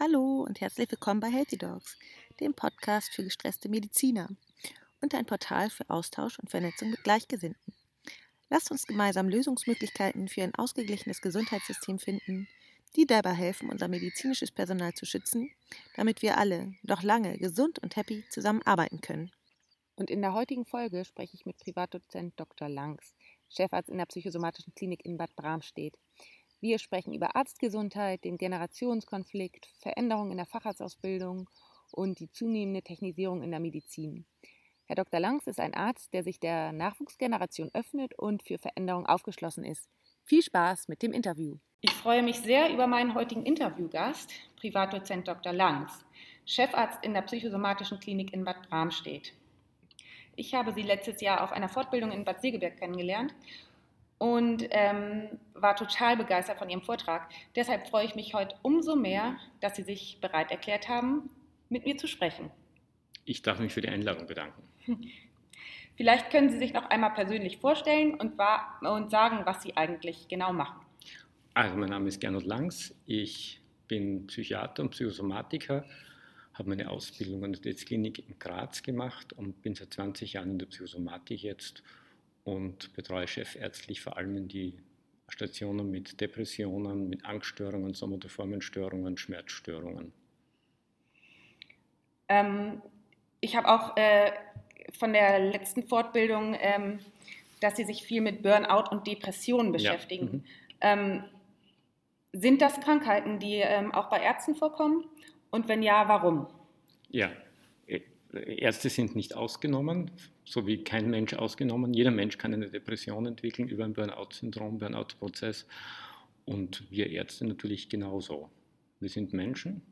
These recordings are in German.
Hallo und herzlich willkommen bei Healthy Dogs, dem Podcast für gestresste Mediziner und ein Portal für Austausch und Vernetzung mit Gleichgesinnten. Lasst uns gemeinsam Lösungsmöglichkeiten für ein ausgeglichenes Gesundheitssystem finden, die dabei helfen, unser medizinisches Personal zu schützen, damit wir alle noch lange gesund und happy zusammenarbeiten können. Und in der heutigen Folge spreche ich mit Privatdozent Dr. Langs, Chefarzt in der psychosomatischen Klinik in Bad Bramstedt. Wir sprechen über Arztgesundheit, den Generationskonflikt, Veränderungen in der Facharztausbildung und die zunehmende Technisierung in der Medizin. Herr Dr. Langs ist ein Arzt, der sich der Nachwuchsgeneration öffnet und für Veränderung aufgeschlossen ist. Viel Spaß mit dem Interview. Ich freue mich sehr über meinen heutigen Interviewgast, Privatdozent Dr. Langs, Chefarzt in der psychosomatischen Klinik in Bad Bramstedt. Ich habe Sie letztes Jahr auf einer Fortbildung in Bad Segeberg kennengelernt und ähm, war total begeistert von Ihrem Vortrag. Deshalb freue ich mich heute umso mehr, dass Sie sich bereit erklärt haben, mit mir zu sprechen. Ich darf mich für die Einladung bedanken. Vielleicht können Sie sich noch einmal persönlich vorstellen und, und sagen, was Sie eigentlich genau machen. Also, mein Name ist Gernot Langs. Ich bin Psychiater und Psychosomatiker, habe meine Ausbildung an der Klinik in Graz gemacht und bin seit 20 Jahren in der Psychosomatik jetzt und betreue chefärztlich vor allem die Stationen mit Depressionen, mit Angststörungen, somatoformen Störungen, Schmerzstörungen. Ähm, ich habe auch äh, von der letzten Fortbildung, ähm, dass Sie sich viel mit Burnout und Depressionen beschäftigen. Ja. Mhm. Ähm, sind das Krankheiten, die ähm, auch bei Ärzten vorkommen? Und wenn ja, warum? Ja, Ärzte sind nicht ausgenommen, so wie kein Mensch ausgenommen. Jeder Mensch kann eine Depression entwickeln über ein Burnout-Syndrom, Burnout-Prozess. Und wir Ärzte natürlich genauso. Wir sind Menschen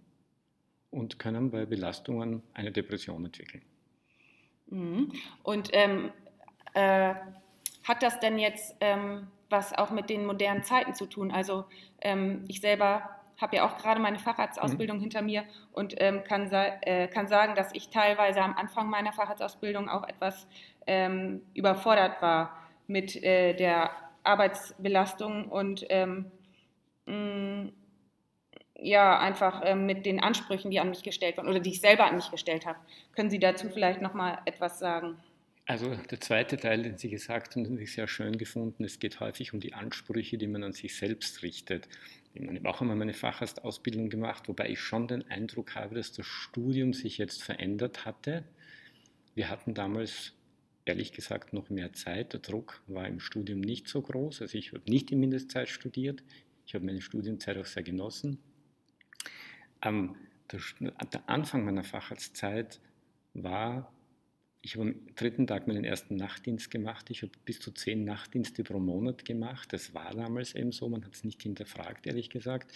und können bei Belastungen eine Depression entwickeln. Mhm. Und ähm, äh, hat das denn jetzt ähm, was auch mit den modernen Zeiten zu tun? Also ähm, ich selber habe ja auch gerade meine Facharztausbildung mhm. hinter mir und ähm, kann, äh, kann sagen, dass ich teilweise am Anfang meiner Facharztausbildung auch etwas ähm, überfordert war mit äh, der Arbeitsbelastung und ähm, mh, mm, ja, einfach ähm, mit den Ansprüchen, die an mich gestellt wurden oder die ich selber an mich gestellt habe. Können Sie dazu vielleicht noch mal etwas sagen? Also der zweite Teil, den Sie gesagt haben, den ich sehr schön gefunden. Es geht häufig um die Ansprüche, die man an sich selbst richtet. Ich habe auch einmal meine Facharztausbildung gemacht, wobei ich schon den Eindruck habe, dass das Studium sich jetzt verändert hatte. Wir hatten damals, ehrlich gesagt, noch mehr Zeit. Der Druck war im Studium nicht so groß. Also ich habe nicht die Mindestzeit studiert. Ich habe meine Studienzeit auch sehr genossen. Ähm, der, der Anfang meiner Facharztzeit war ich habe am dritten Tag meinen ersten Nachtdienst gemacht. Ich habe bis zu zehn Nachtdienste pro Monat gemacht. Das war damals eben so. Man hat es nicht hinterfragt, ehrlich gesagt.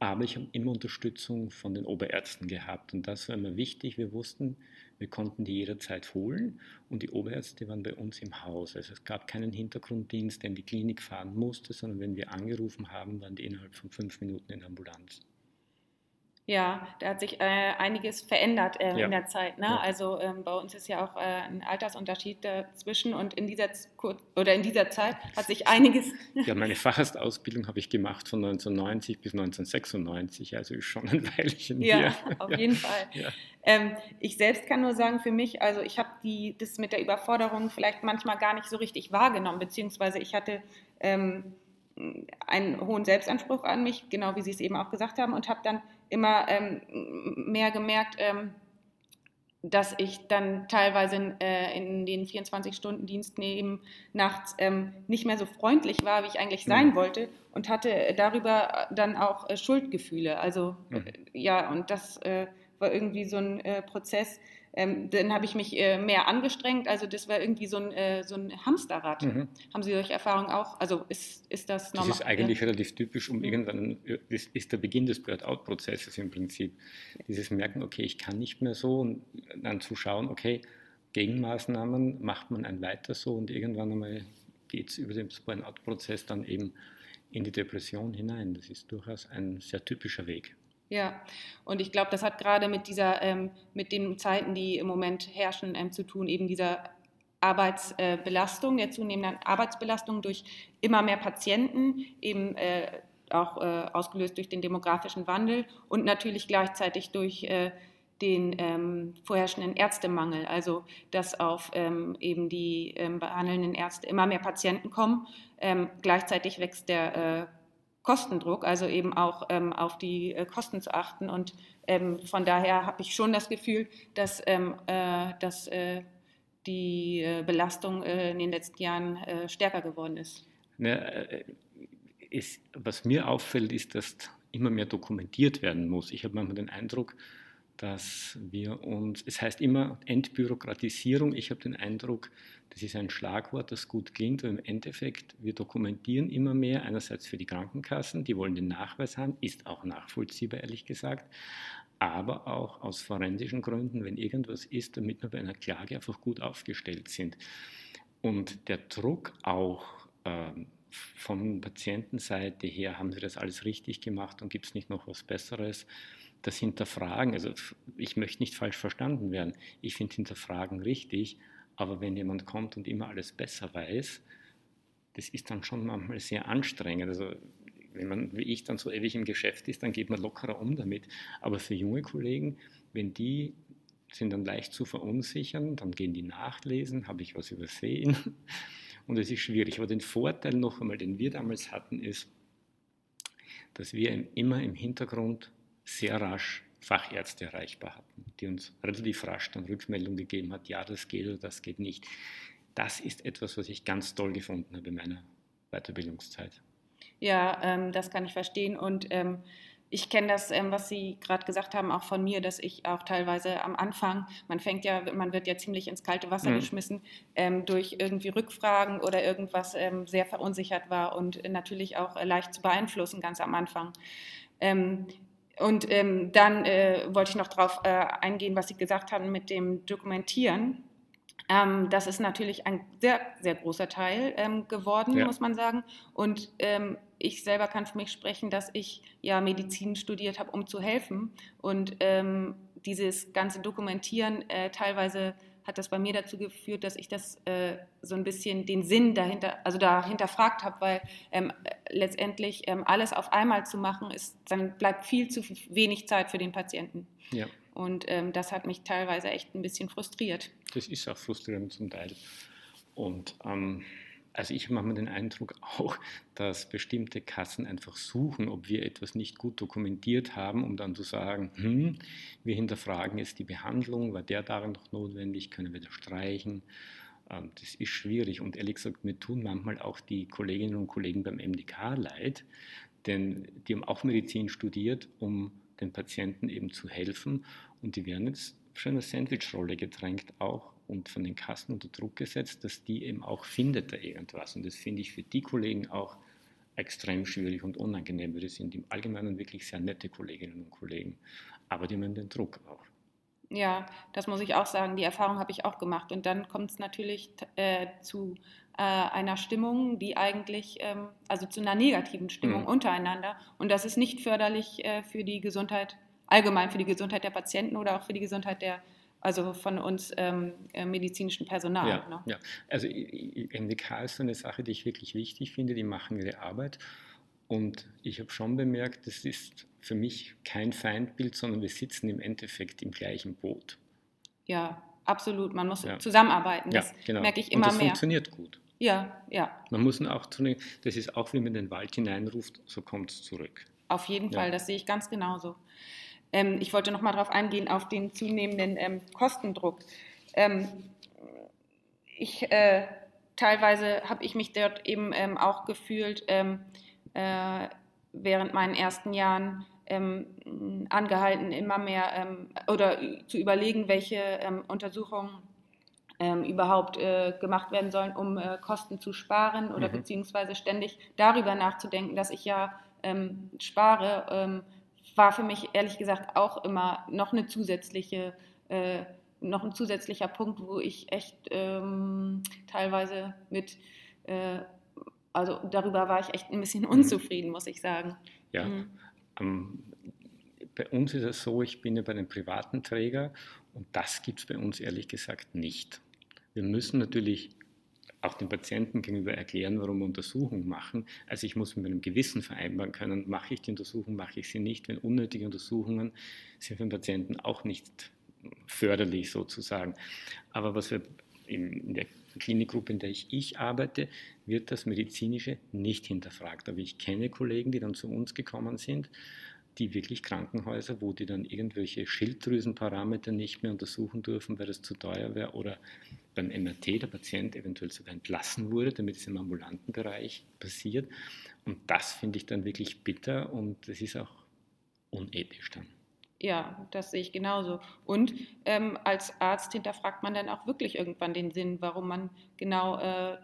Aber ich habe immer Unterstützung von den Oberärzten gehabt. Und das war immer wichtig. Wir wussten, wir konnten die jederzeit holen. Und die Oberärzte waren bei uns im Haus. Also es gab keinen Hintergrunddienst, der in die Klinik fahren musste, sondern wenn wir angerufen haben, waren die innerhalb von fünf Minuten in der Ambulanz. Ja, da hat sich äh, einiges verändert äh, ja. in der Zeit. Ne? Ja. Also ähm, bei uns ist ja auch äh, ein Altersunterschied dazwischen und in dieser, oder in dieser Zeit hat sich einiges. Ja, meine Facharztausbildung habe ich gemacht von 1990 bis 1996, also ist schon ein Weilchen ja, hier. Auf ja, jeden Fall. Ähm, ich selbst kann nur sagen, für mich, also ich habe das mit der Überforderung vielleicht manchmal gar nicht so richtig wahrgenommen, beziehungsweise ich hatte. Ähm, einen hohen Selbstanspruch an mich, genau wie Sie es eben auch gesagt haben, und habe dann immer ähm, mehr gemerkt, ähm, dass ich dann teilweise in, äh, in den 24-Stunden-Diensten eben nachts ähm, nicht mehr so freundlich war, wie ich eigentlich sein mhm. wollte und hatte darüber dann auch äh, Schuldgefühle. Also mhm. äh, ja, und das äh, war irgendwie so ein äh, Prozess, ähm, dann habe ich mich äh, mehr angestrengt. Also das war irgendwie so ein, äh, so ein Hamsterrad. Mhm. Haben Sie solche Erfahrungen auch? Also ist, ist das normal? Das ist eigentlich ja. relativ typisch, um mhm. irgendwann, das ist der Beginn des Burnout-Prozesses im Prinzip. Dieses Merken, okay, ich kann nicht mehr so und dann zu schauen, okay, Gegenmaßnahmen, macht man ein weiter so und irgendwann einmal geht es über den Burnout-Prozess dann eben in die Depression hinein. Das ist durchaus ein sehr typischer Weg. Ja, und ich glaube, das hat gerade mit dieser, ähm, mit den Zeiten, die im Moment herrschen, ähm, zu tun, eben dieser Arbeitsbelastung, der zunehmenden Arbeitsbelastung durch immer mehr Patienten, eben äh, auch äh, ausgelöst durch den demografischen Wandel und natürlich gleichzeitig durch äh, den ähm, vorherrschenden Ärztemangel, also dass auf ähm, eben die ähm, behandelnden Ärzte immer mehr Patienten kommen. Ähm, gleichzeitig wächst der äh, Kostendruck, also eben auch ähm, auf die äh, Kosten zu achten. Und ähm, von daher habe ich schon das Gefühl, dass, äh, dass äh, die äh, Belastung äh, in den letzten Jahren stärker geworden ist. Ne, ist. Was mir auffällt, ist, dass immer mehr dokumentiert werden muss. Ich habe manchmal den Eindruck, dass wir uns, es heißt immer Entbürokratisierung, ich habe den Eindruck, das ist ein Schlagwort, das gut klingt, aber im Endeffekt, wir dokumentieren immer mehr, einerseits für die Krankenkassen, die wollen den Nachweis haben, ist auch nachvollziehbar, ehrlich gesagt, aber auch aus forensischen Gründen, wenn irgendwas ist, damit wir bei einer Klage einfach gut aufgestellt sind. Und der Druck auch ähm, von Patientenseite her, haben sie das alles richtig gemacht und gibt es nicht noch was Besseres? Das Hinterfragen, also ich möchte nicht falsch verstanden werden, ich finde Hinterfragen richtig, aber wenn jemand kommt und immer alles besser weiß, das ist dann schon manchmal sehr anstrengend. Also wenn man wie ich dann so ewig im Geschäft ist, dann geht man lockerer um damit. Aber für junge Kollegen, wenn die sind dann leicht zu verunsichern, dann gehen die nachlesen, habe ich was übersehen und es ist schwierig. Aber den Vorteil noch einmal, den wir damals hatten, ist, dass wir immer im Hintergrund sehr rasch Fachärzte erreichbar hatten, die uns relativ rasch dann Rückmeldung gegeben hat, ja, das geht oder das geht nicht. Das ist etwas, was ich ganz toll gefunden habe in meiner Weiterbildungszeit. Ja, ähm, das kann ich verstehen und ähm, ich kenne das, ähm, was Sie gerade gesagt haben, auch von mir, dass ich auch teilweise am Anfang, man fängt ja, man wird ja ziemlich ins kalte Wasser mhm. geschmissen, ähm, durch irgendwie Rückfragen oder irgendwas ähm, sehr verunsichert war und natürlich auch äh, leicht zu beeinflussen ganz am Anfang. Und ähm, dann äh, wollte ich noch darauf äh, eingehen, was Sie gesagt haben mit dem Dokumentieren. Ähm, das ist natürlich ein sehr, sehr großer Teil ähm, geworden, ja. muss man sagen. Und ähm, ich selber kann für mich sprechen, dass ich ja Medizin studiert habe, um zu helfen. Und ähm, dieses ganze Dokumentieren äh, teilweise hat das bei mir dazu geführt, dass ich das äh, so ein bisschen den Sinn dahinter, also dahinter fragt habe, weil ähm, letztendlich ähm, alles auf einmal zu machen, ist, dann bleibt viel zu wenig Zeit für den Patienten. Ja. Und ähm, das hat mich teilweise echt ein bisschen frustriert. Das ist auch frustrierend zum Teil. Und ähm, also ich mache mir den Eindruck auch, dass bestimmte Kassen einfach suchen, ob wir etwas nicht gut dokumentiert haben, um dann zu sagen, hm, wir hinterfragen jetzt die Behandlung, war der darin noch notwendig, können wir das streichen? Ähm, das ist schwierig und ehrlich gesagt, mir tun manchmal auch die Kolleginnen und Kollegen beim MDK leid, denn die haben auch Medizin studiert, um den Patienten eben zu helfen und die werden jetzt schon eine Sandwich-Rolle gedrängt auch und von den Kassen unter Druck gesetzt, dass die eben auch findet da irgendwas. Und das finde ich für die Kollegen auch extrem schwierig und unangenehm, weil die sind im Allgemeinen wirklich sehr nette Kolleginnen und Kollegen. Aber die haben den Druck auch. Ja, das muss ich auch sagen. Die Erfahrung habe ich auch gemacht. Und dann kommt es natürlich äh, zu äh, einer Stimmung, die eigentlich, ähm, also zu einer negativen Stimmung mhm. untereinander. Und das ist nicht förderlich äh, für die Gesundheit, allgemein für die Gesundheit der Patienten oder auch für die Gesundheit der also von uns ähm, äh, medizinischen Personal. Ja, ne? ja. also MDK ist so eine Sache, die ich wirklich wichtig finde. Die machen ihre Arbeit. Und ich habe schon bemerkt, das ist für mich kein Feindbild, sondern wir sitzen im Endeffekt im gleichen Boot. Ja, absolut. Man muss ja. zusammenarbeiten. Das ja, genau. merke ich immer Und das mehr. funktioniert gut. Ja, ja. Man muss auch tun, das ist auch, wie man den Wald hineinruft, so kommt es zurück. Auf jeden ja. Fall, das sehe ich ganz genauso. Ähm, ich wollte noch mal darauf eingehen, auf den zunehmenden ähm, Kostendruck. Ähm, ich, äh, teilweise habe ich mich dort eben ähm, auch gefühlt, ähm, äh, während meinen ersten Jahren ähm, angehalten, immer mehr oder zu überlegen, welche Untersuchungen überhaupt äh, gemacht werden sollen, um äh, Kosten zu sparen oder mhm. beziehungsweise ständig darüber nachzudenken, dass ich ja ähm, spare, ähm, war für mich ehrlich gesagt auch immer noch eine zusätzliche, äh, noch ein zusätzlicher Punkt, wo ich echt ähm, teilweise mit, äh, also darüber war ich echt ein bisschen mhm. unzufrieden, muss ich sagen. Ja, mhm. um, bei uns ist es so, ich bin ja bei einem privaten Träger und das gibt es bei uns ehrlich gesagt nicht. Wir müssen natürlich auch den Patienten gegenüber erklären, warum wir Untersuchungen machen. Also ich muss mit meinem Gewissen vereinbaren können, mache ich die Untersuchung, mache ich sie nicht, wenn unnötige Untersuchungen sind für den Patienten auch nicht förderlich sozusagen. Aber was wir in der Klinikgruppe, in der ich, ich arbeite, wird das Medizinische nicht hinterfragt. Aber ich kenne Kollegen, die dann zu uns gekommen sind, die wirklich Krankenhäuser, wo die dann irgendwelche Schilddrüsenparameter nicht mehr untersuchen dürfen, weil das zu teuer wäre oder beim MRT der Patient eventuell sogar entlassen wurde, damit es im ambulanten Bereich passiert. Und das finde ich dann wirklich bitter und es ist auch unethisch dann. Ja, das sehe ich genauso. Und ähm, als Arzt hinterfragt man dann auch wirklich irgendwann den Sinn, warum man genau, äh,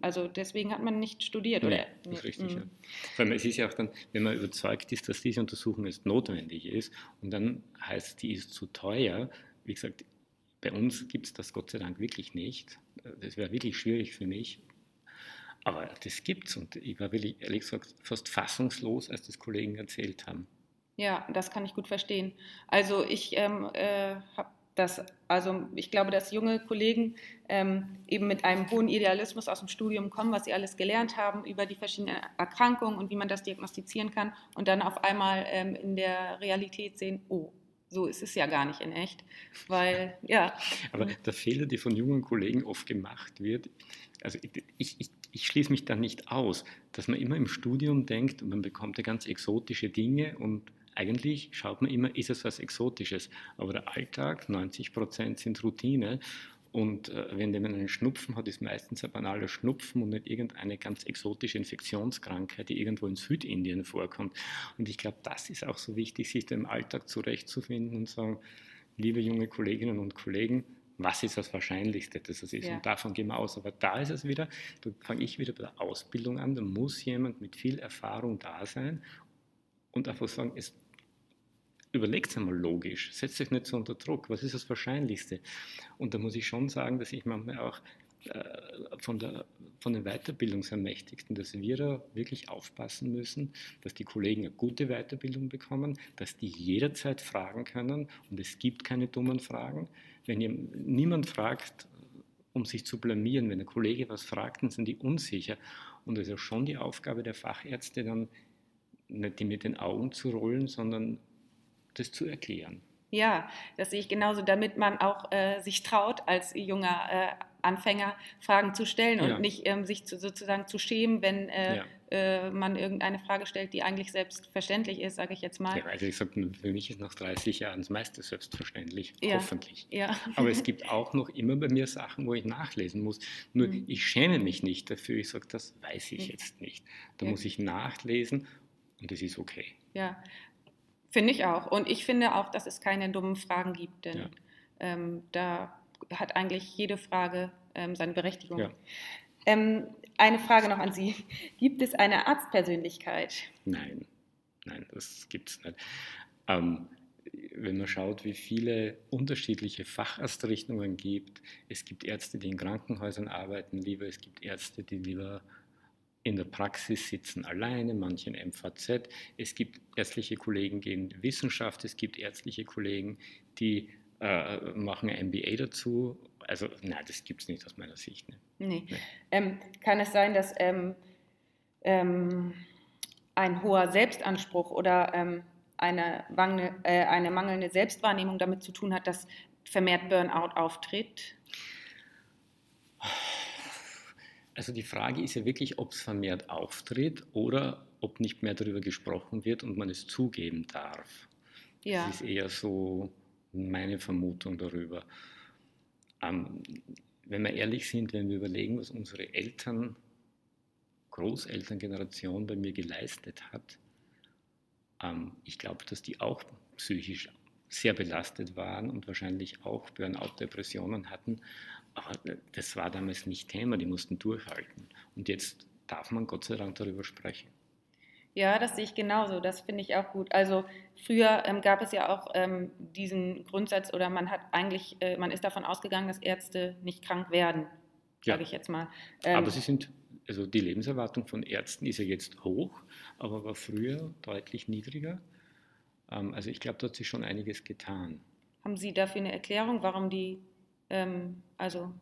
also deswegen hat man nicht studiert, oder? Nee, das ist richtig, mhm. ja. Vor allem, es ist ja auch dann, wenn man überzeugt ist, dass diese Untersuchung jetzt notwendig ist und dann heißt, die ist zu teuer, wie gesagt, bei uns gibt es das Gott sei Dank wirklich nicht. Das wäre wirklich schwierig für mich. Aber das gibt es und ich war wirklich, ehrlich gesagt, fast fassungslos, als das Kollegen erzählt haben. Ja, das kann ich gut verstehen. Also ich ähm, äh, habe das, also ich glaube, dass junge Kollegen ähm, eben mit einem hohen Idealismus aus dem Studium kommen, was sie alles gelernt haben über die verschiedenen Erkrankungen und wie man das diagnostizieren kann und dann auf einmal ähm, in der Realität sehen, oh, so ist es ja gar nicht in echt, weil ja. Aber der Fehler, der von jungen Kollegen oft gemacht wird, also ich, ich, ich schließe mich da nicht aus, dass man immer im Studium denkt, man bekommt ja ganz exotische Dinge und eigentlich schaut man immer, ist es was Exotisches. Aber der Alltag, 90 Prozent sind Routine. Und äh, wenn jemand einen Schnupfen hat, ist meistens ein banaler Schnupfen und nicht irgendeine ganz exotische Infektionskrankheit, die irgendwo in Südindien vorkommt. Und ich glaube, das ist auch so wichtig, sich im Alltag zurechtzufinden und sagen, liebe junge Kolleginnen und Kollegen, was ist das Wahrscheinlichste, dass es ist? Ja. Und davon gehen wir aus. Aber da ist es wieder, da fange ich wieder bei der Ausbildung an, da muss jemand mit viel Erfahrung da sein und einfach sagen, es überlegt einmal logisch, setzt euch nicht so unter Druck, was ist das Wahrscheinlichste? Und da muss ich schon sagen, dass ich manchmal auch äh, von, der, von den Weiterbildungsermächtigten, dass wir da wirklich aufpassen müssen, dass die Kollegen eine gute Weiterbildung bekommen, dass die jederzeit fragen können und es gibt keine dummen Fragen. Wenn ihr, niemand fragt, um sich zu blamieren, wenn ein Kollege was fragt, dann sind die unsicher. Und es ist ja schon die Aufgabe der Fachärzte, dann nicht die mit den Augen zu rollen, sondern das zu erklären. Ja, das sehe ich genauso, damit man auch äh, sich traut, als junger äh, Anfänger Fragen zu stellen ja. und nicht ähm, sich zu, sozusagen zu schämen, wenn äh, ja. Äh, man irgendeine Frage stellt, die eigentlich selbstverständlich ist, sage ich jetzt mal. Ja, also ich sage, für mich ist nach 30 Jahren das meiste selbstverständlich, hoffentlich. Aber es gibt auch noch immer bei mir Sachen, wo ich nachlesen muss. Nur mhm. ich schäme mich nicht dafür, ich sage, das weiß ich jetzt nicht. Da muss ich nachlesen und das ist okay. Ja, Finde ich auch. Und ich finde auch, dass es keine dummen Fragen gibt, denn ja. ähm, da hat eigentlich jede Frage ähm, seine Berechtigung. Ja. Ähm, eine Frage noch an Sie. Gibt es eine Arztpersönlichkeit? Nein, nein, das gibt es nicht. Ähm, wenn man schaut, wie viele unterschiedliche Facharztrichtungen gibt, es gibt Ärzte, die in Krankenhäusern arbeiten lieber, es gibt Ärzte, die lieber in der Praxis sitzen alleine, manche in MVZ. Es gibt ärztliche Kollegen, die in Wissenschaft, es gibt ärztliche Kollegen, die äh, machen ein MBA dazu. Also nein, das gibt es nicht aus meiner Sicht. Ne? Nee. nee. Ähm, kann es sein, dass ähm, ähm, ein hoher Selbstanspruch oder ähm, eine, äh, eine mangelnde Selbstwahrnehmung damit zu tun hat, dass vermehrt Burnout auftritt? Also die Frage ist ja wirklich, ob es vermehrt auftritt oder ob nicht mehr darüber gesprochen wird und man es zugeben darf. Ja. Das ist eher so meine Vermutung darüber. Ähm, wenn wir ehrlich sind, wenn wir überlegen, was unsere Eltern, Großelterngeneration bei mir geleistet hat, ähm, ich glaube, dass die auch psychisch sehr belastet waren und wahrscheinlich auch Burnout-Depressionen hatten. Aber das war damals nicht Thema, die mussten durchhalten. Und jetzt darf man Gott sei Dank darüber sprechen. Ja, das sehe ich genauso. Das finde ich auch gut. Also früher ähm, gab es ja auch ähm, diesen Grundsatz oder man hat eigentlich, äh, man ist davon ausgegangen, dass Ärzte nicht krank werden, ja. sage ich jetzt mal. Ähm, aber sie sind, also die Lebenserwartung von Ärzten ist ja jetzt hoch, aber war früher deutlich niedriger. Ähm, also ich glaube, da hat sich schon einiges getan. Haben Sie dafür eine Erklärung, warum die ähm, also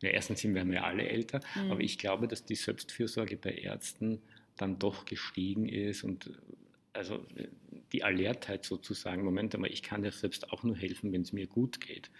ja, erstens sind wir ja alle älter, mhm. aber ich glaube, dass die Selbstfürsorge bei Ärzten dann doch gestiegen ist und also die Alertheit sozusagen, Moment einmal, ich kann ja selbst auch nur helfen, wenn es mir gut geht.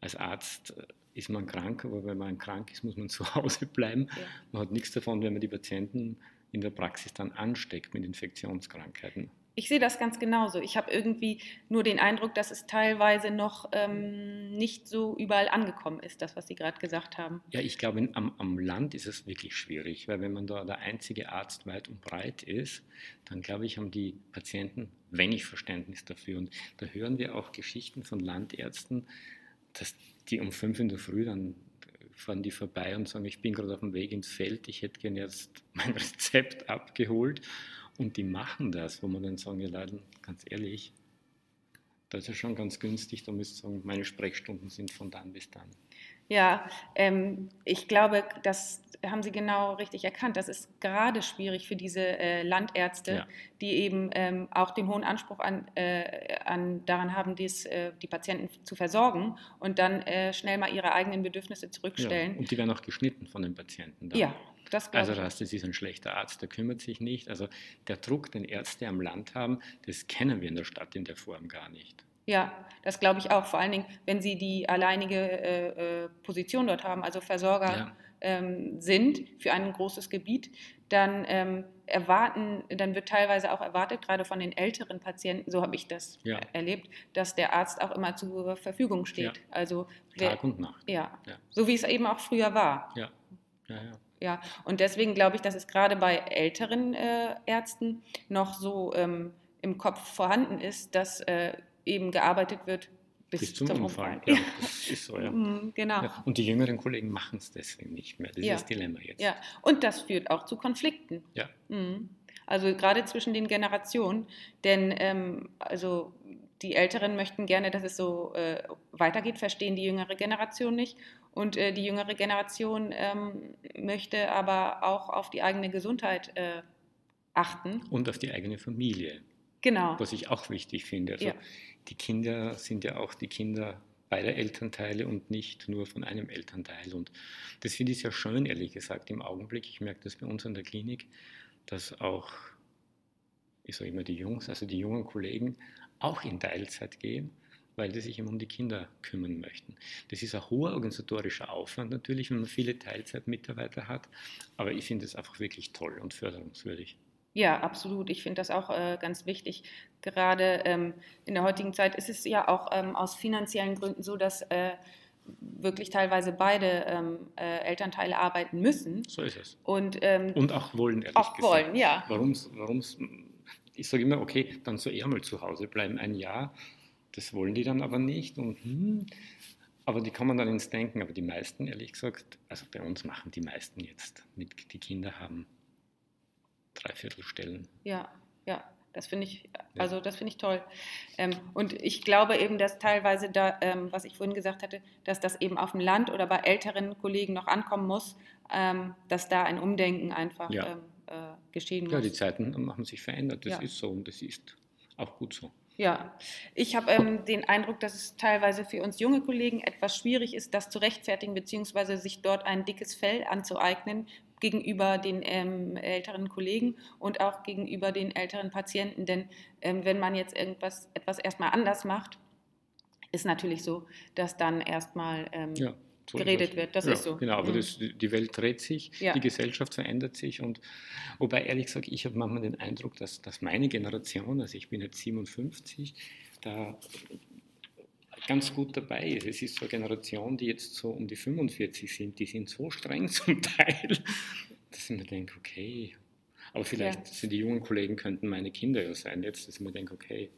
Als Arzt äh, ist man krank, aber wenn man krank ist, muss man zu Hause bleiben. Ja. Man hat nichts davon, wenn man die Patienten in der Praxis dann ansteckt mit Infektionskrankheiten. Ich sehe das ganz genauso. Ich habe irgendwie nur den Eindruck, dass es teilweise noch ähm, nicht so überall angekommen ist, das, was Sie gerade gesagt haben. Ja, ich glaube, am, am, Land ist es wirklich schwierig, weil wenn man da der einzige Arzt weit und breit ist, dann glaube ich, haben die Patienten wenig Verständnis dafür. Und da hören wir auch Geschichten von Landärzten, dass die um fünf in der Früh dann fahren die vorbei und sagen, ich bin gerade auf dem Weg ins Feld, ich hätte gerne jetzt mein Rezept abgeholt. Und die machen das, wo man dann sagen, ja leider, ganz ehrlich, das ist ja schon ganz günstig, da müsst ihr sagen, meine Sprechstunden sind von dann bis dann. Ja, ähm, ich glaube, das haben Sie genau richtig erkannt. Das ist gerade schwierig für diese äh, Landärzte, ja. die eben ähm, auch den hohen Anspruch an, äh, an daran haben, dies, äh, die Patienten zu versorgen und dann äh, schnell mal ihre eigenen Bedürfnisse zurückstellen. Ja, und die werden auch geschnitten von den Patienten. Dann. Ja, also das ist ein schlechter Arzt, der kümmert sich nicht. Also der Druck, den Ärzte am Land haben, das kennen wir in der Stadt in der Form gar nicht. Ja, das glaube ich auch. Vor allen Dingen, wenn Sie die alleinige äh, äh, Position dort haben, also Versorger ja. ähm, sind für ein großes Gebiet, dann ähm, erwarten, dann wird teilweise auch erwartet, gerade von den älteren Patienten, so habe ich das ja. erlebt, dass der Arzt auch immer zur Verfügung steht. Ja. Also wer, Tag und Nacht. Ja. so wie es eben auch früher war. Ja, ja, ja. Ja, und deswegen glaube ich, dass es gerade bei älteren äh, Ärzten noch so ähm, im Kopf vorhanden ist, dass äh, eben gearbeitet wird bis, bis zum, zum, Unfall. Unfall. Ja, das ist so, ja. Mhm, genau. Ja, und die jüngeren Kollegen machen es deswegen nicht mehr. Das ja. ist das Dilemma jetzt. Ja, und das führt auch zu Konflikten. Ja. Mhm. Also gerade zwischen den Generationen, denn ähm, also die Älteren möchten gerne, dass es so äh, weitergeht, verstehen die jüngere Generation nicht. Und äh, die jüngere Generation ähm, möchte aber auch auf die eigene Gesundheit äh, achten. Und auf die eigene Familie. Genau. Was ich auch wichtig finde. Also ja. die Kinder sind ja auch die Kinder beider Elternteile und nicht nur von einem Elternteil. Und das finde ich sehr schön, ehrlich gesagt, im Augenblick. Ich merke das bei uns in der Klinik, dass auch, ich sage immer die Jungs, also die jungen Kollegen auch in Teilzeit gehen, weil sie sich immer um die Kinder kümmern möchten. Das ist ein hoher organisatorischer Aufwand natürlich, wenn man viele Teilzeitmitarbeiter hat, aber ich finde es einfach wirklich toll und förderungswürdig. Ja, absolut. Ich finde das auch äh, ganz wichtig. Gerade ähm, in der heutigen Zeit ist es ja auch ähm, aus finanziellen Gründen so, dass äh, wirklich teilweise beide ähm, äh, Elternteile arbeiten müssen. So ist es. Und, ähm, und auch wollen, ehrlich auch gesagt. wollen, ja. Warum es, ich sage immer, okay, dann so eher mal zu Hause bleiben, ein Jahr. Das wollen die dann aber nicht. Und, hm, aber die kommen dann ins Denken. Aber die meisten, ehrlich gesagt, also bei uns machen die meisten jetzt, mit, die Kinder haben Dreiviertelstellen. Ja, ja. Das finde ich, also das finde ich toll. Ähm, und ich glaube eben, dass teilweise da, ähm, was ich vorhin gesagt hatte, dass das eben auf dem Land oder bei älteren Kollegen noch ankommen muss, ähm, dass da ein Umdenken einfach ja. Äh, geschehen muss. Ja, die Zeiten haben sich verändert. Das ja. ist so und das ist auch gut so. Ja, ich habe ähm, den Eindruck, dass es teilweise für uns junge Kollegen etwas schwierig ist, das zu rechtfertigen, beziehungsweise sich dort ein dickes Fell anzueignen, gegenüber den ähm, älteren Kollegen und auch gegenüber den älteren Patienten. Denn ähm, wenn man jetzt irgendwas etwas erstmal anders macht, ist natürlich so, dass dann erstmal ähm, ja, so geredet wird. Das ja, ist so. Genau, aber mhm. das, die Welt dreht sich, ja. die Gesellschaft verändert sich und wobei ehrlich gesagt, ich habe manchmal den Eindruck, dass, dass meine Generation, also ich bin jetzt 57, da ganz gut dabei ist. Es ist so eine Generation, die jetzt so um die 45 sind, die sind so streng zum Teil, dass ich mir denke, okay, aber vielleicht ja. sind die jungen Kollegen könnten meine Kinder ja sein jetzt, dass ich mir denke, okay,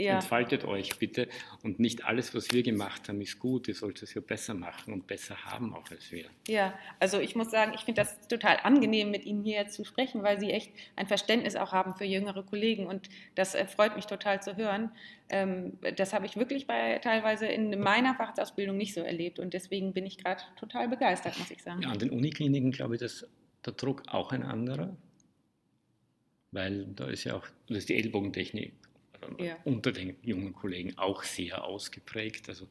ja. Entfaltet euch bitte und nicht alles, was wir gemacht haben, ist gut. Ihr sollt es ja besser machen und besser haben auch als wir. Ja, also ich muss sagen, ich finde das total angenehm, mit Ihnen hier zu sprechen, weil Sie echt ein Verständnis auch haben für jüngere Kollegen und das äh, freut mich total zu hören. Ähm, das habe ich wirklich bei teilweise in meiner Facharztausbildung nicht so erlebt und deswegen bin ich gerade total begeistert, muss ich sagen. Ja, an den Unikliniken glaube ich, dass der Druck auch ein anderer, weil da ist ja auch, das ist die Ellbogentechnik ja. unter den jungen Kollegen auch sehr ausgeprägt. Also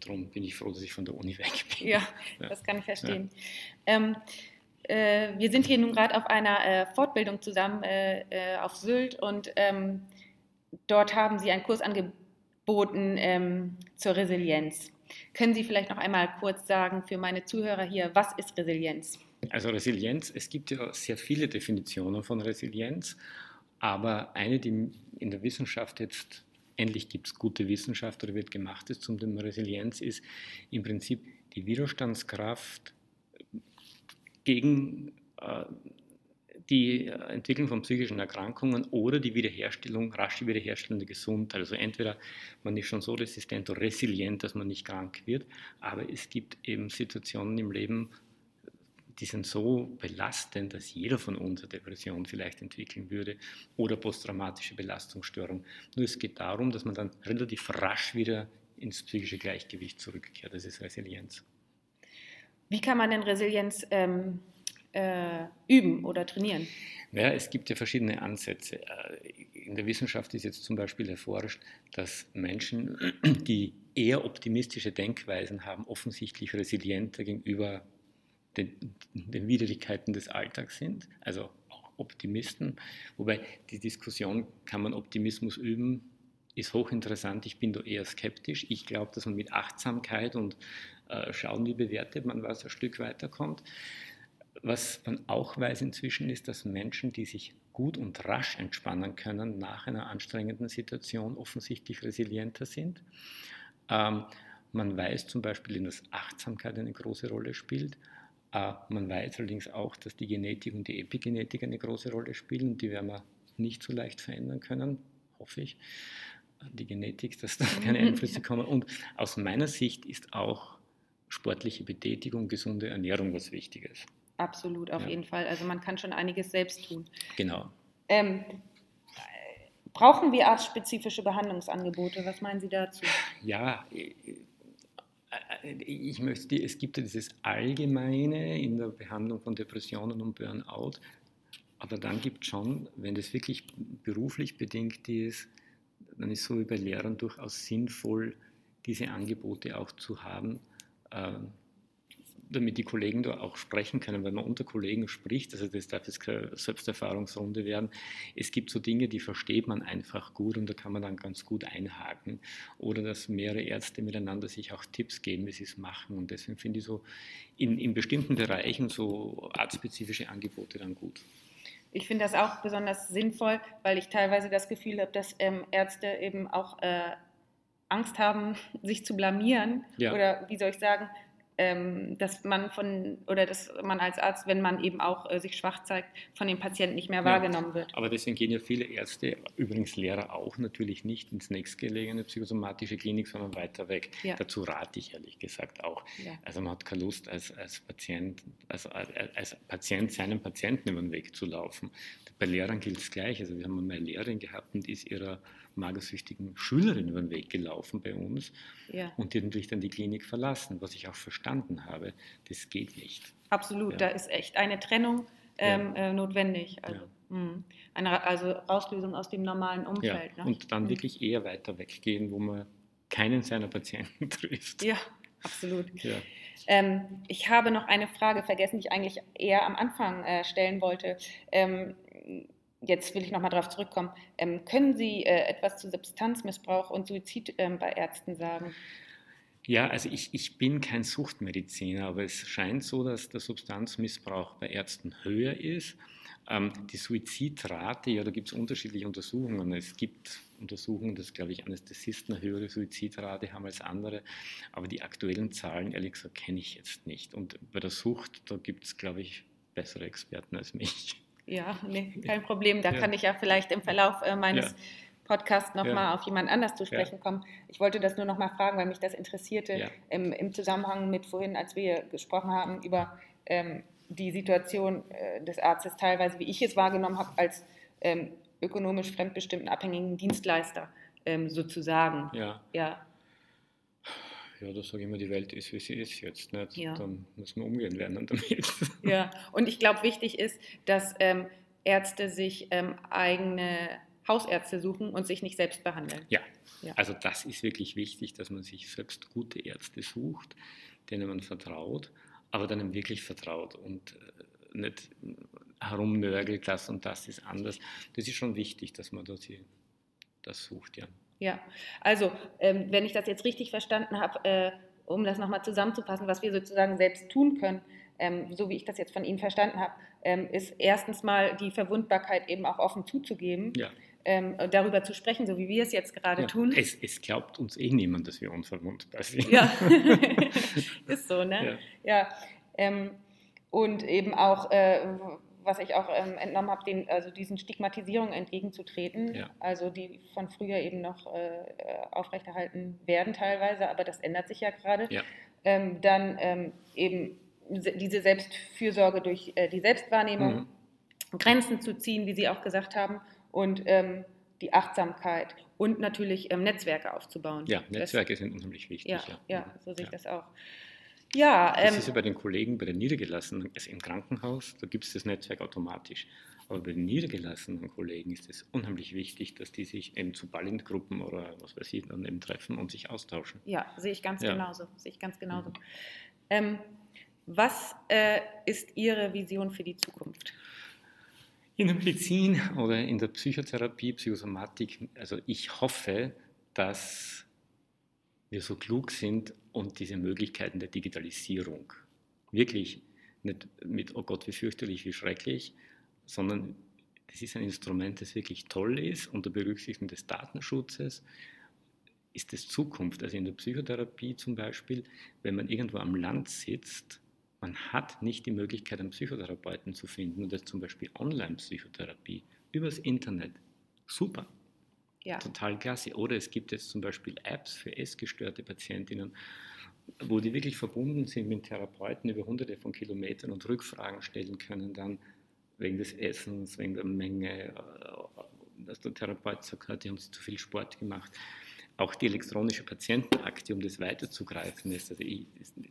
darum bin ich froh, dass ich von der Uni weg bin. Ja, ja. das kann ich verstehen. Ähm, äh, wir sind hier nun gerade auf einer äh, Fortbildung zusammen äh, äh auf Sylt und ähm, dort haben Sie einen Kurs angeboten ähm, zur Resilienz. Können Sie vielleicht noch einmal kurz sagen für meine Zuhörer hier, was ist Resilienz? Also Resilienz, es gibt ja sehr viele Definitionen von Resilienz, aber eine, die in der Wissenschaft jetzt endlich gibt es gute Wissenschaft oder wird gemacht ist zum Thema Resilienz, ist im Prinzip die Widerstandskraft gegen äh, die Entwicklung von psychischen Erkrankungen oder die Wiederherstellung, rasche Wiederherstellung der Gesundheit. Also entweder man ist schon so resistent oder resilient, dass man nicht krank wird, aber es gibt eben Situationen im Leben, die sind so belastend, dass jeder von uns eine Depression vielleicht entwickeln würde oder posttraumatische Belastungsstörung. Nur es geht darum, dass man dann relativ rasch wieder ins psychische Gleichgewicht zurückkehrt. Das ist Resilienz. Wie kann man denn Resilienz ähm, äh, üben oder trainieren? Ja, es gibt ja verschiedene Ansätze. Äh, in der Wissenschaft ist jetzt zum Beispiel erforscht, dass Menschen, die eher optimistische Denkweisen haben, offensichtlich resilienter gegenüber den, den Widrigkeiten des Alltags sind, also auch Optimisten. Wobei die Diskussion, kann man Optimismus üben, ist hochinteressant. Ich bin da eher skeptisch. Ich glaube, dass man mit Achtsamkeit und äh, Schauen, wie bewertet man was, ein Stück weiterkommt. Was man auch weiß inzwischen ist, dass Menschen, die sich gut und rasch entspannen können nach einer anstrengenden Situation, offensichtlich resilienter sind. Ähm, man weiß zum Beispiel, dass Achtsamkeit eine große Rolle spielt. Äh, man weiß allerdings auch, dass die Genetik und die Epigenetik eine große Rolle spielen. Die werden wir nicht so leicht verändern können, hoffe ich. Die Genetik, dass da keine Einflüsse kommen. Und aus meiner Sicht ist auch sportliche Betätigung, gesunde Ernährung was Wichtiges. Absolut, auf ja. jeden Fall. Also man kann schon einiges selbst tun. Genau. Ähm, brauchen wir artspezifische Behandlungsangebote? Was meinen Sie dazu? Ja, ich möchte, es gibt ja dieses Allgemeine in der Behandlung von Depressionen und Burnout, aber dann gibt es schon, wenn das wirklich beruflich bedingt ist, dann ist so wie bei Lehrern durchaus sinnvoll, diese Angebote auch zu haben, ähm, damit die Kollegen da auch sprechen können, wenn man unter Kollegen spricht, also das darf jetzt keine Selbsterfahrungsrunde werden, es gibt so Dinge, die versteht man einfach gut und da kann man dann ganz gut einhaken. Oder dass mehrere Ärzte miteinander sich auch Tipps geben, wie sie es machen. Und deswegen finde ich so in, in bestimmten Bereichen so artspezifische Angebote dann gut. Ich finde das auch besonders sinnvoll, weil ich teilweise das Gefühl habe, dass ähm, Ärzte eben auch äh, Angst haben, sich zu blamieren. Ja. Oder wie soll ich sagen, ähm, dass man von oder dass man als Arzt, wenn man eben auch äh, sich schwach zeigt, von dem Patienten nicht mehr wahrgenommen wird. Aber deswegen gehen ja viele Ärzte, übrigens Lehrer auch, natürlich nicht ins nächstgelegene psychosomatische Klinik, sondern weiter weg. Ja. Dazu rate ich ehrlich gesagt auch. Ja. Also man hat keine Lust als, als Patient, also als Patient seinen Patienten über den Weg zu laufen. Bei Lehrern gilt es gleich. Also wir haben eine Lehrerin gehabt und die ist ihrer magersüchtigen Schülerin über den Weg gelaufen bei uns ja. und die hat natürlich dann die Klinik verlassen, was ich auch verstanden habe. Das geht nicht. Absolut, ja. da ist echt eine Trennung ähm, ja. äh, notwendig. Also, hm. eine, also Auslösung aus dem normalen Umfeld. Ne? Und dann hm. wirklich eher weiter weggehen, wo man keinen seiner Patienten trifft. Ja, absolut. Ähm, ich habe noch eine Frage vergessen, die ich eigentlich eher am Anfang äh, stellen wollte. Ähm, jetzt will ich nochmal darauf zurückkommen. Ähm, können Sie äh, etwas zu Substanzmissbrauch und Suizid ähm, bei Ärzten sagen? Ja, also ich, ich bin kein Suchtmediziner, aber es scheint so, dass der Substanzmissbrauch bei Ärzten höher ist. Ähm, die Suizidrate, ja, da gibt es unterschiedliche Untersuchungen. Es gibt Untersuchungen, dass, glaube ich, Anästhesisten eine höhere Suizidrate haben als andere, aber die aktuellen Zahlen, ehrlich gesagt, kenne ich jetzt nicht. Und bei der Sucht, da gibt es, glaube ich, bessere Experten als mich. Ja, nee, kein Problem. Da ja. kann ich ja vielleicht im Verlauf äh, meines ja. Podcasts nochmal ja. auf jemand anders zu sprechen kommen. Ich wollte das nur nochmal fragen, weil mich das interessierte im, im, Zusammenhang mit vorhin, als wir gesprochen haben über ähm, die Situation äh, des Arztes teilweise, wie ich es wahrgenommen habe, als ähm, ökonomisch fremdbestimmten abhängigen Dienstleister ähm, sozusagen. Ja. ja ja, da sage ich immer, die Welt ist, wie sie ist jetzt. Nicht? Ja. Dann müssen wir umgehen lernen damit. Ja, und ich glaube, wichtig ist, dass ähm, Ärzte sich ähm, eigene Hausärzte suchen und sich nicht selbst behandeln. Ja. ja, also das ist wirklich wichtig, dass man sich selbst gute Ärzte sucht, denen man vertraut, aber denen wirklich vertraut und äh, nicht herumnörgelt, das und das ist anders. Das ist schon wichtig, dass man das, hier, das sucht, ja. Ja, also ähm, wenn ich das jetzt richtig verstanden habe, äh, um das nochmal zusammenzufassen, was wir sozusagen selbst tun können, ähm, so wie ich das jetzt von Ihnen verstanden habe, ähm, ist erstens mal die Verwundbarkeit eben auch offen zuzugeben. Ja. Ähm, darüber zu sprechen, so wie wir es jetzt gerade ja, tun. Es, es, glaubt uns eh niemand, dass wir unverwundbar sind. Ja, ist so, ne? Ja. ja ähm, und eben auch, äh, was ich auch ähm, entnommen habe, den, also diesen Stigmatisierungen entgegenzutreten, ja. also die von früher eben noch äh, aufrechterhalten werden teilweise, aber das ändert sich ja gerade. Ja. Ähm, dann ähm, eben diese Selbstfürsorge durch äh, die Selbstwahrnehmung, mhm. Grenzen zu ziehen, wie Sie auch gesagt haben, und ähm, die Achtsamkeit und natürlich ähm, Netzwerke aufzubauen. Ja, Netzwerke das, sind unheimlich wichtig. Ja, ja. ja so sehe ich das auch. Ja, das ähm, ist ja bei den Kollegen, bei den Niedergelassenen, also im Krankenhaus, da gibt es das Netzwerk automatisch. Aber bei den niedergelassenen Kollegen ist es unheimlich wichtig, dass die sich eben zu Ballingruppen oder was weiß ich dann eben treffen und sich austauschen. Ja, sehe ich ganz ja. genauso. Sehe ich ganz genauso. Mhm. Ähm, was äh, ist Ihre Vision für die Zukunft? In der Medizin oder in der Psychotherapie, Psychosomatik, also ich hoffe, dass wir so klug sind und diese Möglichkeiten der Digitalisierung wirklich nicht mit, oh Gott, wie fürchterlich, wie schrecklich, sondern das ist ein Instrument, das wirklich toll ist unter Berücksichtigung des Datenschutzes, ist es Zukunft. Also in der Psychotherapie zum Beispiel, wenn man irgendwo am Land sitzt man hat nicht die Möglichkeit, einen Psychotherapeuten zu finden und das zum Beispiel Online-Psychotherapie übers Internet. Super. Ja. Total klasse. Oder es gibt jetzt zum Beispiel Apps für essgestörte Patientinnen, wo die wirklich verbunden sind mit Therapeuten über hunderte von Kilometern und Rückfragen stellen können, dann wegen des Essens, wegen der Menge, äh, dass der Therapeut sagt, die haben zu viel Sport gemacht auch die elektronische Patientenakte, um das weiterzugreifen ist. Also ich,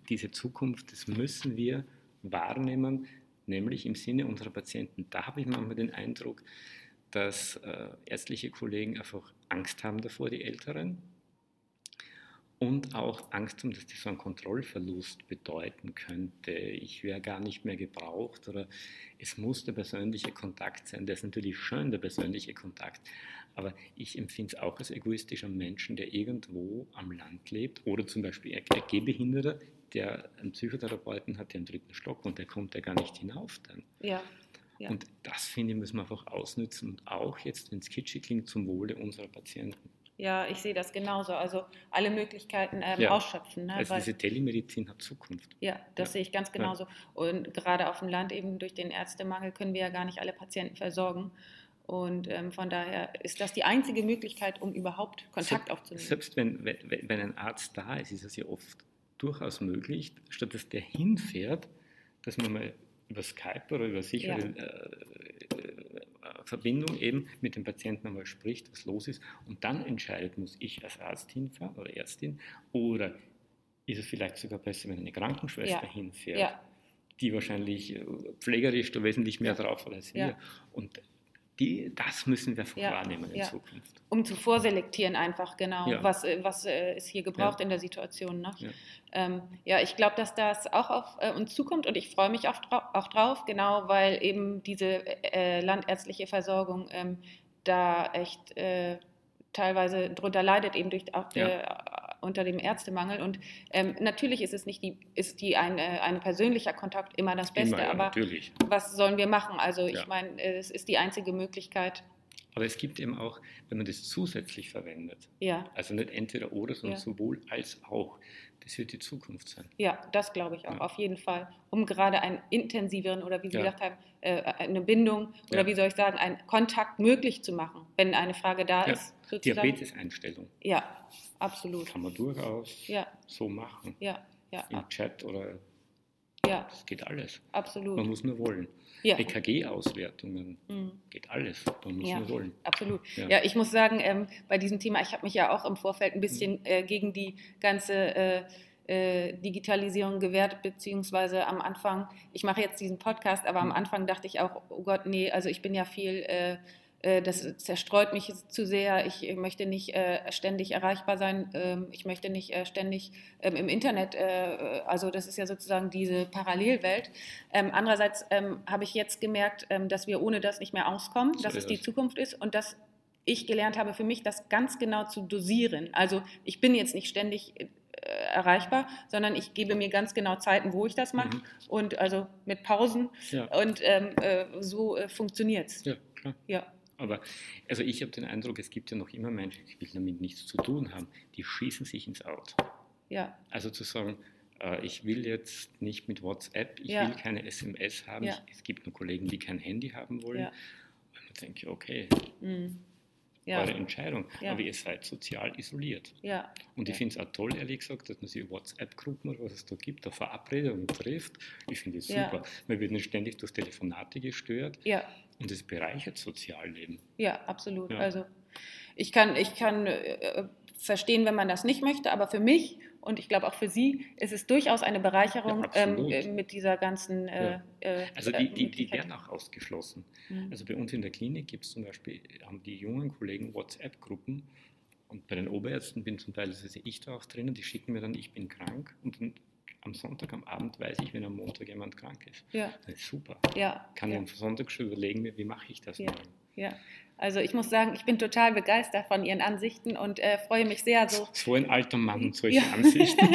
diese Zukunft, das müssen wir wahrnehmen, nämlich im Sinne unserer Patienten. Da habe ich manchmal den Eindruck, dass äh, ärztliche Kollegen einfach Angst haben davor, die Älteren, und auch Angst haben, dass das so einen Kontrollverlust bedeuten könnte. Ich wäre gar nicht mehr gebraucht oder es muss der persönliche Kontakt sein. Der ist natürlich schön, der persönliche Kontakt, aber ich empfinde es auch als egoistischer Menschen, der irgendwo am Land lebt oder zum Beispiel ein Gehbehinderter, der einen Psychotherapeuten hat, der einen dritten Stock und der kommt ja gar nicht hinauf dann. Ja. Ja. Und das, finde ich, müssen wir einfach ausnützen und auch jetzt, wenn es kitschig klingt, zum Wohle unserer Patienten. Ja, ich sehe das genauso. Also alle Möglichkeiten ähm, ja. ausschöpfen. Ne? Also Weil, diese Telemedizin hat Zukunft. Ja, das ja. sehe ich ganz genauso. Ja. Und gerade auf dem Land eben durch den Ärztemangel können wir ja gar nicht alle Patienten versorgen. Und ähm, von daher ist das die einzige Möglichkeit, um überhaupt Kontakt selbst, aufzunehmen. Selbst wenn, wenn, wenn ein Arzt da ist, ist es ja oft durchaus möglich, statt dass der hinfährt, dass man mal über Skype oder über sichere ja. äh, äh, Verbindung eben mit dem Patienten einmal spricht, was los ist und dann entscheidet, muss ich als Arzt hinfahren oder Ärztin oder ist es vielleicht sogar besser, wenn eine Krankenschwester ja. hinfährt, ja. die wahrscheinlich äh, pflegerisch da wesentlich mehr drauf hat als wir. Und die, das müssen wir ja, wahrnehmen in ja. Zukunft. Um zu vorselektieren einfach, genau, ja. was, äh, was äh, ist hier gebraucht in der Situation. Ne? Ja. Ähm, ja, ich glaube, dass das auch auf äh, uns zukommt und ich freue mich auch, auch, drauf, genau, weil eben diese äh, landärztliche Versorgung ähm, da echt äh, teilweise drunter leidet, eben durch auch, unter dem Ärztemangel. Und ähm, natürlich ist es nicht die, ist die ein, ein persönlicher Kontakt immer das Beste, immer, ja, aber natürlich. was sollen wir machen? Also ich meine, es ist die einzige Möglichkeit. Aber es gibt eben auch, wenn man das zusätzlich verwendet, ja. also nicht entweder oder, sondern ja. sowohl als auch, das wird die Zukunft sein. Ja, das glaube ich auch, ja. auf jeden Fall. Um gerade einen intensiveren oder wie Sie gesagt haben, äh, eine Bindung oder wie soll ich sagen, einen Kontakt möglich zu machen, wenn eine Frage da ist. Diabeteseinstellung. Ja, absolut. Kann man durchaus so machen. Ja, ja. Im Chat oder. Ja. Das geht alles. Absolut. Man muss nur wollen. Ja. EKG-Auswertungen, mhm. geht alles. Man muss ja, nur wollen. Absolut. Ja. ja, ich muss sagen, ähm, bei diesem Thema, ich habe mich ja auch im Vorfeld ein bisschen mhm. äh, gegen die ganze äh, äh, Digitalisierung gewährt, beziehungsweise am Anfang, ich mache jetzt diesen Podcast, aber mhm. am Anfang dachte ich auch, oh Gott, nee, also ich bin ja viel äh, das zerstreut mich zu sehr. Ich möchte nicht äh, ständig erreichbar sein. Ähm, ich möchte nicht äh, ständig ähm, im Internet, also das ist ja sozusagen diese Parallelwelt. Ähm, andererseits habe ich jetzt gemerkt, dass wir ohne das nicht mehr auskommen, dass es die Zukunft ist und dass ich gelernt habe für mich, das ganz genau zu dosieren. Also ich bin jetzt nicht ständig erreichbar, sondern ich gebe mir ganz genau Zeiten, wo ich das mache mhm. und also mit Pausen ja. und ähm, äh, so äh, funktioniert es. Ja, klar. Ja. Aber also ich habe den Eindruck, es gibt ja noch immer Menschen, die damit nichts zu tun haben, die schießen sich ins Out. Ja. Also zu sagen, äh, ich will jetzt nicht mit WhatsApp, ich ja. will keine SMS haben. Ja. Ich, es gibt nur Kollegen, die kein Handy haben wollen. Ja. Und dann denke ich, okay, mhm. eure Entscheidung. Aber ihr seid sozial isoliert. Und ich finde es auch toll, ehrlich gesagt, dass man sich WhatsApp-Gruppen oder was es da gibt, da Verabredungen trifft. Ich finde es super. Man wird nicht ständig durch Telefonate gestört. Ja. Und es bereichert Sozialleben. Ja, absolut. Ja. Also ich kann, ich kann äh, verstehen, wenn man das nicht möchte, aber für mich und ich glaube auch für Sie ist es durchaus eine Bereicherung ja, ähm, äh, mit dieser ganzen. Äh, ja. Äh, also die, die, die werden auch ausgeschlossen. Mhm. Also bei uns in der Klinik gibt es zum Beispiel, haben die jungen Kollegen WhatsApp-Gruppen und bei den Oberärzten bin zum Teil also ich da auch drinnen, die schicken mir dann, ich bin krank und dann am Sonntag am Abend weiß ich, wenn am Montag jemand krank ist. Ja. Das ist super. Ja. Kann ja. am Sonntag schon überlegen, wie mache ich das ja. morgen. Ja. Also ich muss sagen, ich bin total begeistert von Ihren Ansichten und äh, freue mich sehr so. So ein alter Mann und solche ja. Ansichten.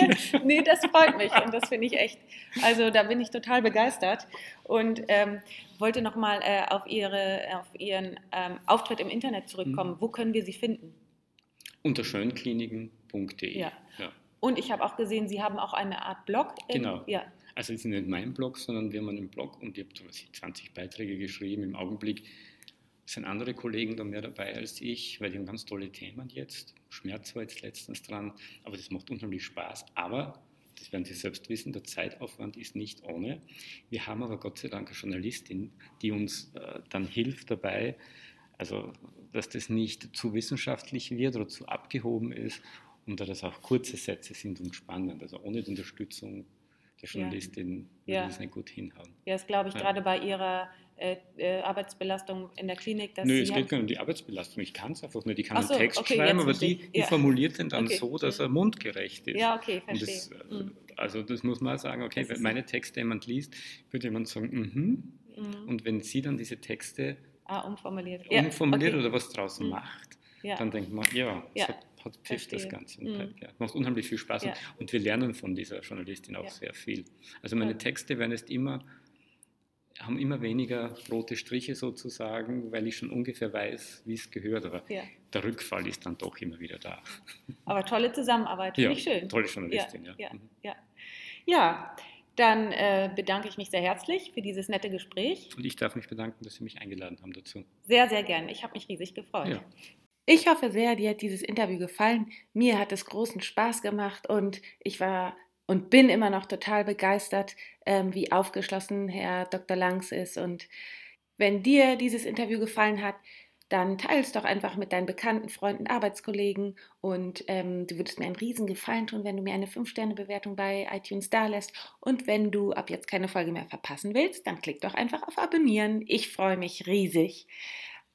nee, das freut mich und das finde ich echt. Also da bin ich total begeistert und ähm, wollte nochmal äh, auf, Ihre, auf Ihren ähm, Auftritt im Internet zurückkommen. Mhm. Wo können wir Sie finden? Unter schönkliniken.de. Ja. ja. Und ich habe auch gesehen, Sie haben auch eine Art Blog. genau. Ja. Also es ist nicht mein Blog, sondern wir haben einen Blog und ich habe 20 Beiträge geschrieben. Im Augenblick sind andere Kollegen da mehr dabei als ich, weil die haben ganz tolle Themen jetzt. Schmerz war jetzt letztens dran, aber das macht unheimlich Spaß. Aber, das werden Sie selbst wissen, der Zeitaufwand ist nicht ohne. Wir haben aber Gott sei Dank eine Journalistin, die uns äh, dann hilft dabei, also dass das nicht zu wissenschaftlich wird oder zu abgehoben ist und dass auch kurze Sätze sind und spannend. Also ohne die Unterstützung der Journalistin ja. würde das nicht gut hinhauen. Ja, das glaube ich ja. gerade bei Ihrer äh, äh, Arbeitsbelastung in der Klinik. Dass Nö, es geht gar nicht um die Arbeitsbelastung. Ich kann es einfach nicht. Ich kann so, einen Text okay, schreiben, aber die, die ja. formuliert den dann okay. so, dass er mundgerecht ist. Ja, okay, verstehe. Das, äh, mhm. Also das muss man sagen, okay, wenn meine Texte jemand liest, würde jemand sagen, mhm. mhm. Und wenn sie dann diese Texte ah, umformuliert, umformuliert okay. oder was draus mhm. macht, dann denkt man, ja, ja. Hat, Pfiff das Ganze. Mhm. Ja, macht unheimlich viel Spaß ja. und wir lernen von dieser Journalistin auch ja. sehr viel. Also meine Texte werden jetzt immer haben immer weniger rote Striche sozusagen, weil ich schon ungefähr weiß, wie es gehört. Aber ja. der Rückfall ist dann doch immer wieder da. Aber tolle Zusammenarbeit, finde ja, ich schön. Tolle Journalistin, ja. Ja, mhm. ja. ja. dann äh, bedanke ich mich sehr herzlich für dieses nette Gespräch. Und ich darf mich bedanken, dass Sie mich eingeladen haben dazu. Sehr, sehr gerne. Ich habe mich riesig gefreut. Ich hoffe sehr, dir hat dieses Interview gefallen. Mir hat es großen Spaß gemacht und ich war und bin immer noch total begeistert, ähm, wie aufgeschlossen Herr Dr. Langs ist. Und wenn dir dieses Interview gefallen hat, dann teile es doch einfach mit deinen bekannten Freunden, Arbeitskollegen und ähm, du würdest mir einen riesen Gefallen tun, wenn du mir eine 5-Sterne-Bewertung bei iTunes da lässt. Und wenn du ab jetzt keine Folge mehr verpassen willst, dann klick doch einfach auf Abonnieren. Ich freue mich riesig.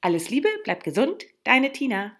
Alles Liebe, bleib gesund, deine Tina.